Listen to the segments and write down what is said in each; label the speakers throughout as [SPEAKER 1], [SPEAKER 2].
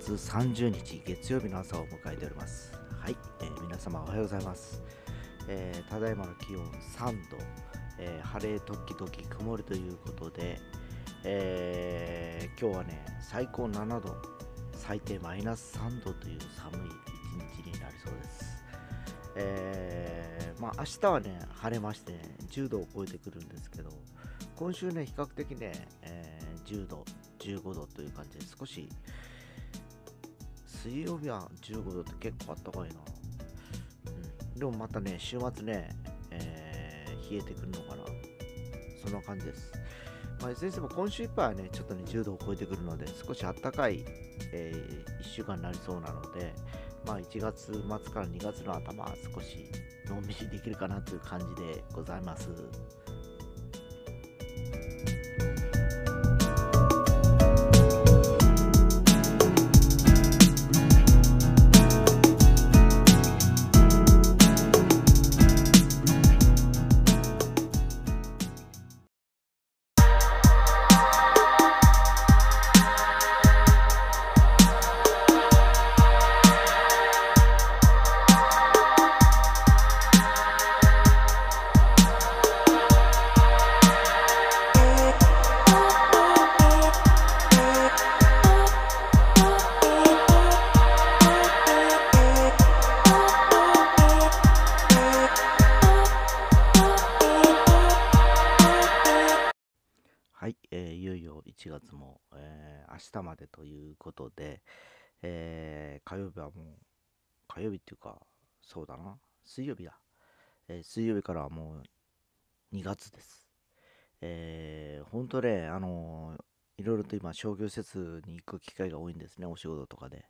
[SPEAKER 1] 月30日月曜日の朝を迎えております。はい、えー皆様おはようございます。えーただいまの気温3度、えー晴れ時々曇りということで、えー今日はね、最高7度、最低マイナス3度という寒い一日になりそうです。えーまあ明日はね、晴れまして、ね、10度を超えてくるんですけど、今週ね、比較的ね、えー10度、15度という感じで少し水曜日は15度って結構あったかいな、うん、でもまたね週末ね、えー冷えてくるのかな。そんな感じです。まあ、いずれにしても今週いっぱいはねちょっとね10度を超えてくるので少し暖かい、え1週間になりそうなのでまあ1月末から2月の頭は少しのんびりできるかなという感じでございます。いうことで、えー火曜日はもう、火曜日っていうか、そうだな、水曜日だ。えー水曜日からはもう2月です。えー、ほんとね、あのーいろいろと今、商業施設に行く機会が多いんですね、お仕事とかで。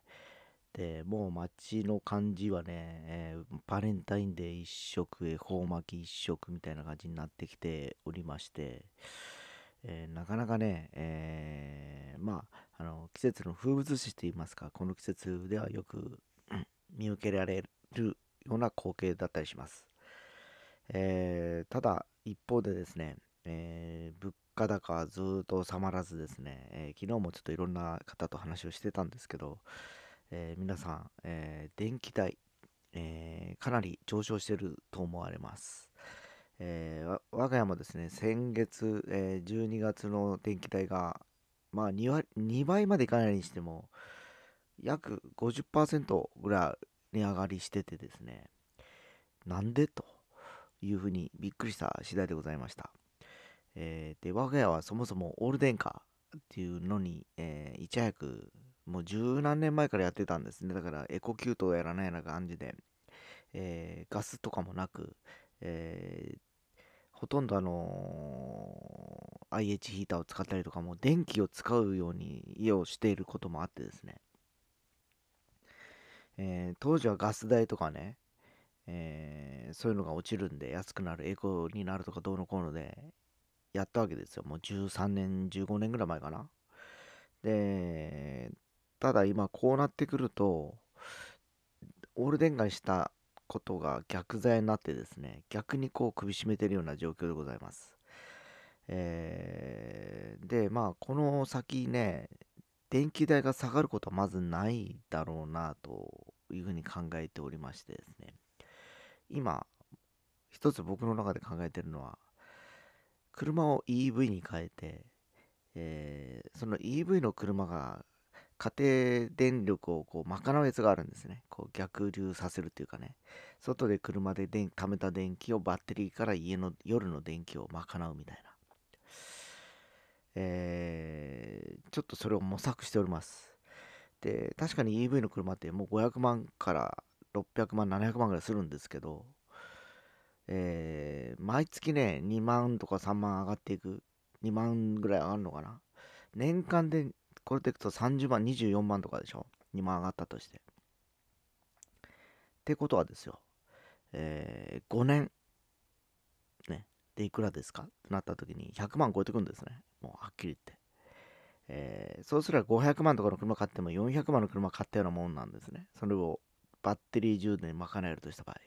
[SPEAKER 1] で、もう街の感じはね、えーバレンタインデー一色、恵方巻き一色みたいな感じになってきておりまして、えーなかなかね、えーまあ、あの季節の風物詩といいますか、この季節ではよく見受けられるような光景だったりします。えーただ、一方でですね、えー物価高はずっと収まらずですね、えー昨日もちょっといろんな方と話をしてたんですけど、えー皆さん、えー電気代、えーかなり上昇していると思われます。えー我が家もですね、先月、えー12月の電気代が、まあ2割、2倍までいかないにしても、約50%ぐらい値上がりしててですね、なんでというふうにびっくりした次第でございました。えーで、我が家はそもそもオール電化っていうのに、えーいち早く、もう十何年前からやってたんですね。だからエコキュートをやらないような感じで、えーガスとかもなく、えーほとんどあのー IH ヒーターを使ったりとかも電気を使うように家をしていることもあってですね、えー当時はガス代とかね、えーそういうのが落ちるんで安くなるエコになるとかどうのこうのでやったわけですよ。もう13年15年ぐらい前かな。でただ今こうなってくるとオール電化したことが逆剤になってですね逆にこう首絞めてるような状況でございます。えーでまあこの先ね電気代が下がることはまずないだろうなというふうに考えておりましてですね。今一つ僕の中で考えてるのは車を EV に変えて、えーその EV の車が家庭電力をこう賄うやつがあるんですねこう逆流させるっていうかね外で車で電貯めた電気をバッテリーから家の夜の電気を賄うみたいなえーちょっとそれを模索しております。で、確かに EV の車ってもう500万から600万、700万ぐらいするんですけど、えー毎月ね、2万とか3万上がっていく、2万ぐらい上がるのかな。年間でこれでいくと30万、24万とかでしょ？2万上がったとして。ってことはですよ、え5年、ね、でいくらですか？ってなった時に100万超えてくんですね。もうはっきり言って。えーそうすれば500万とかの車買っても400万の車買ったようなもんなんですね。それをバッテリー充電で賄えるとした場合。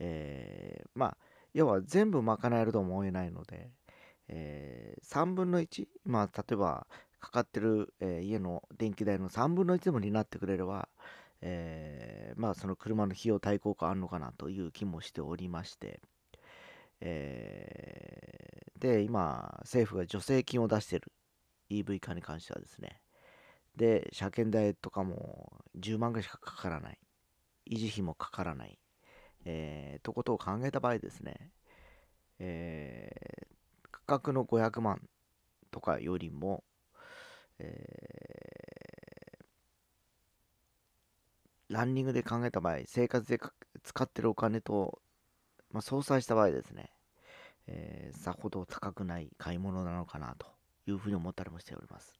[SPEAKER 1] えーまあ、要は全部賄えるとも思えないので、え3分の1、まあ、例えばかかってる、えー家の電気代の3分の1でも担ってくれれば、えーまあその車の費用対効果あるのかなという気もしておりまして、えーで今政府が助成金を出してる EV 化に関してはですね。で車検代とかも10万ぐらいしかかからない。維持費もかからない、えーとことを考えた場合ですね、えー価格の500万とかよりも、えーランニングで考えた場合、生活で使ってるお金と、まあ、相殺した場合ですね、えーさほど高くない買い物なのかなというふうに思ったりもしております。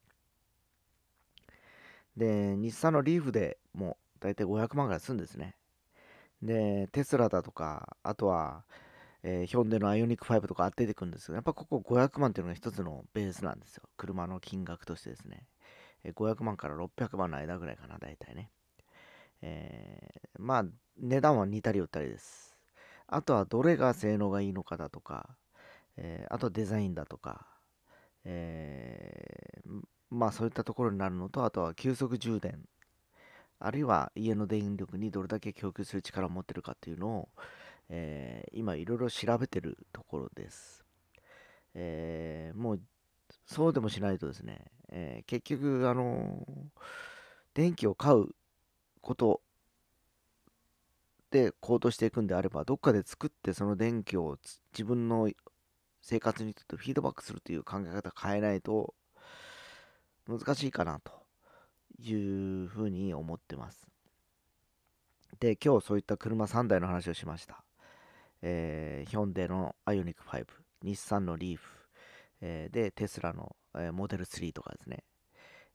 [SPEAKER 1] で、日産のリーフでもう大体500万ぐらいするんですね。で、テスラだとか、あとは、えーヒョンデのアイオニック5とか出てくるんですけど、やっぱここ500万っていうのが一つのベースなんですよ。車の金額としてですね。えー500万から600万の間ぐらいかな、大体ね。えーまあ、値段は似たり寄ったりです。あとはどれが性能がいいのかだとか、えーあとデザインだとか、えーまあそういったところになるのと、あとは急速充電、あるいは家の電力にどれだけ供給する力を持ってるかっていうのを、えー今いろいろ調べてるところです。えーもうそうでもしないとですね、えー結局、あの電気を買うことで行動していくんであれば、どっかで作ってその電気を自分の生活にとってフィードバックするという考え方変えないと難しいかなというふうに思ってます。で、今日そういった車3台の話をしました。えーヒョンデのアイオニック5、日産のリーフ、えーで、テスラの、えーモデル3とかですね。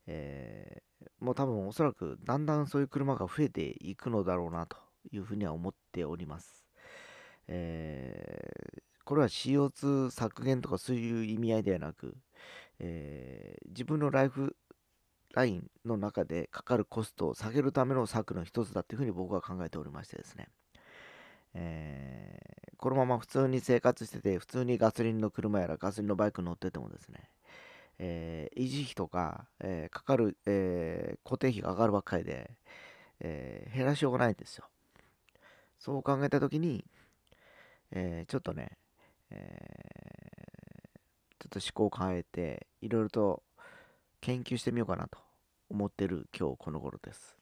[SPEAKER 1] えーもう多分おそらくだんだんそういう車が増えていくのだろうなというふうには思っております。えーこれは CO2 削減とかそういう意味合いではなく、えー自分のライフラインの中でかかるコストを下げるための策の一つだというふうに僕は考えておりましてですね。えーこのまま普通に生活してて、普通にガソリンの車やらガソリンのバイク乗っててもですね、えー維持費とか、えーかかる、え固定費が上がるばっかりで、え減らしようがないんですよ。そう考えたときに、えちょっとね、えちょっと思考を変えて、いろいろと研究してみようかなと思ってる今日この頃です。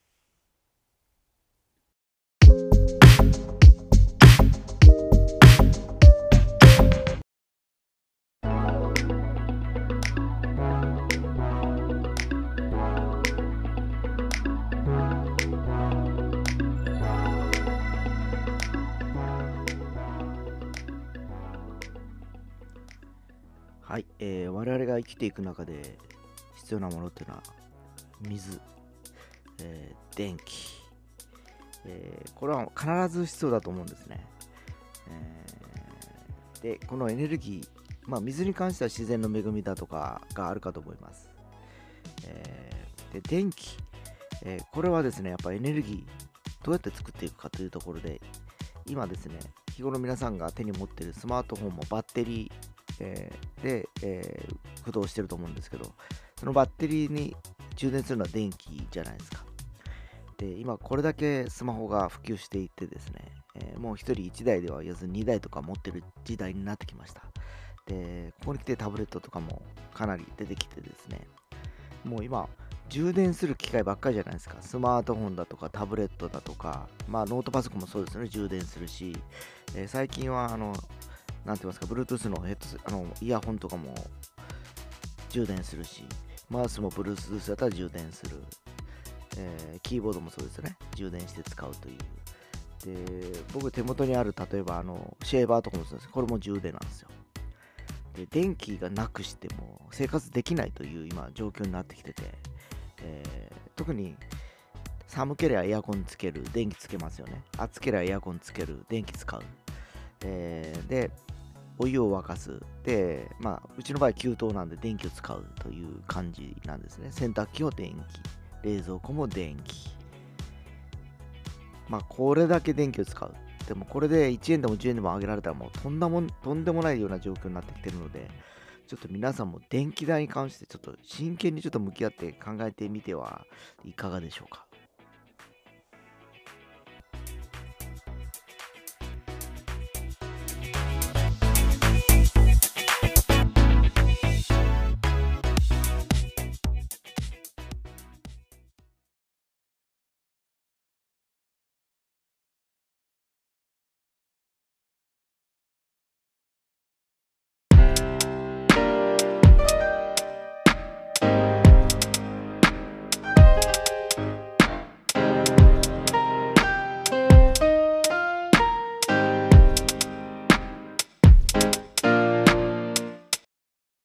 [SPEAKER 1] 生きていく中で必要なものっていうのは水、えー電気、えーこれは必ず必要だと思うんですね。えーで、このエネルギー、まあ、水に関しては自然の恵みだとかがあるかと思います。えで、電気、えこれはですね、やっぱエネルギー、どうやって作っていくかというところで、今ですね、日頃皆さんが手に持っているスマートフォンもバッテリー、えーで、えー駆動してると思うんですけど、そのバッテリーに充電するのは電気じゃないですか。で、今これだけスマホが普及していてですね、えーもう1人1台では言わず2台とか持ってる時代になってきました。で、ここに来てタブレットとかもかなり出てきてですね、もう今、充電する機械ばっかりじゃないですか。スマートフォンだとかタブレットだとか、まあノートパソコンもそうですよね、充電するし、えー最近はあの、なんて言いますか、Bluetooth のヘッドあのイヤホンとかも充電するし、マウスも Bluetooth だったら充電する、えーキーボードもそうですね、充電して使うという。で、僕手元にある、例えばあの、シェーバーとかもそうです。これも充電なんですよ。で、電気がなくしても生活できないという今状況になってきてて、えー特に寒ければエアコンつける、電気つけますよね。暑ければエアコンつける、電気使う。えーで、お湯を沸かす。で、まあ、うちの場合給湯なんで電気を使うという感じなんですね。洗濯機も電気、冷蔵庫も電気。まあ、これだけ電気を使う。でもこれで1円でも10円でも上げられたらもうとんだもとんでもないような状況になってきてるので、ちょっと皆さんも電気代に関してちょっと真剣にちょっと向き合って考えてみてはいかがでしょうか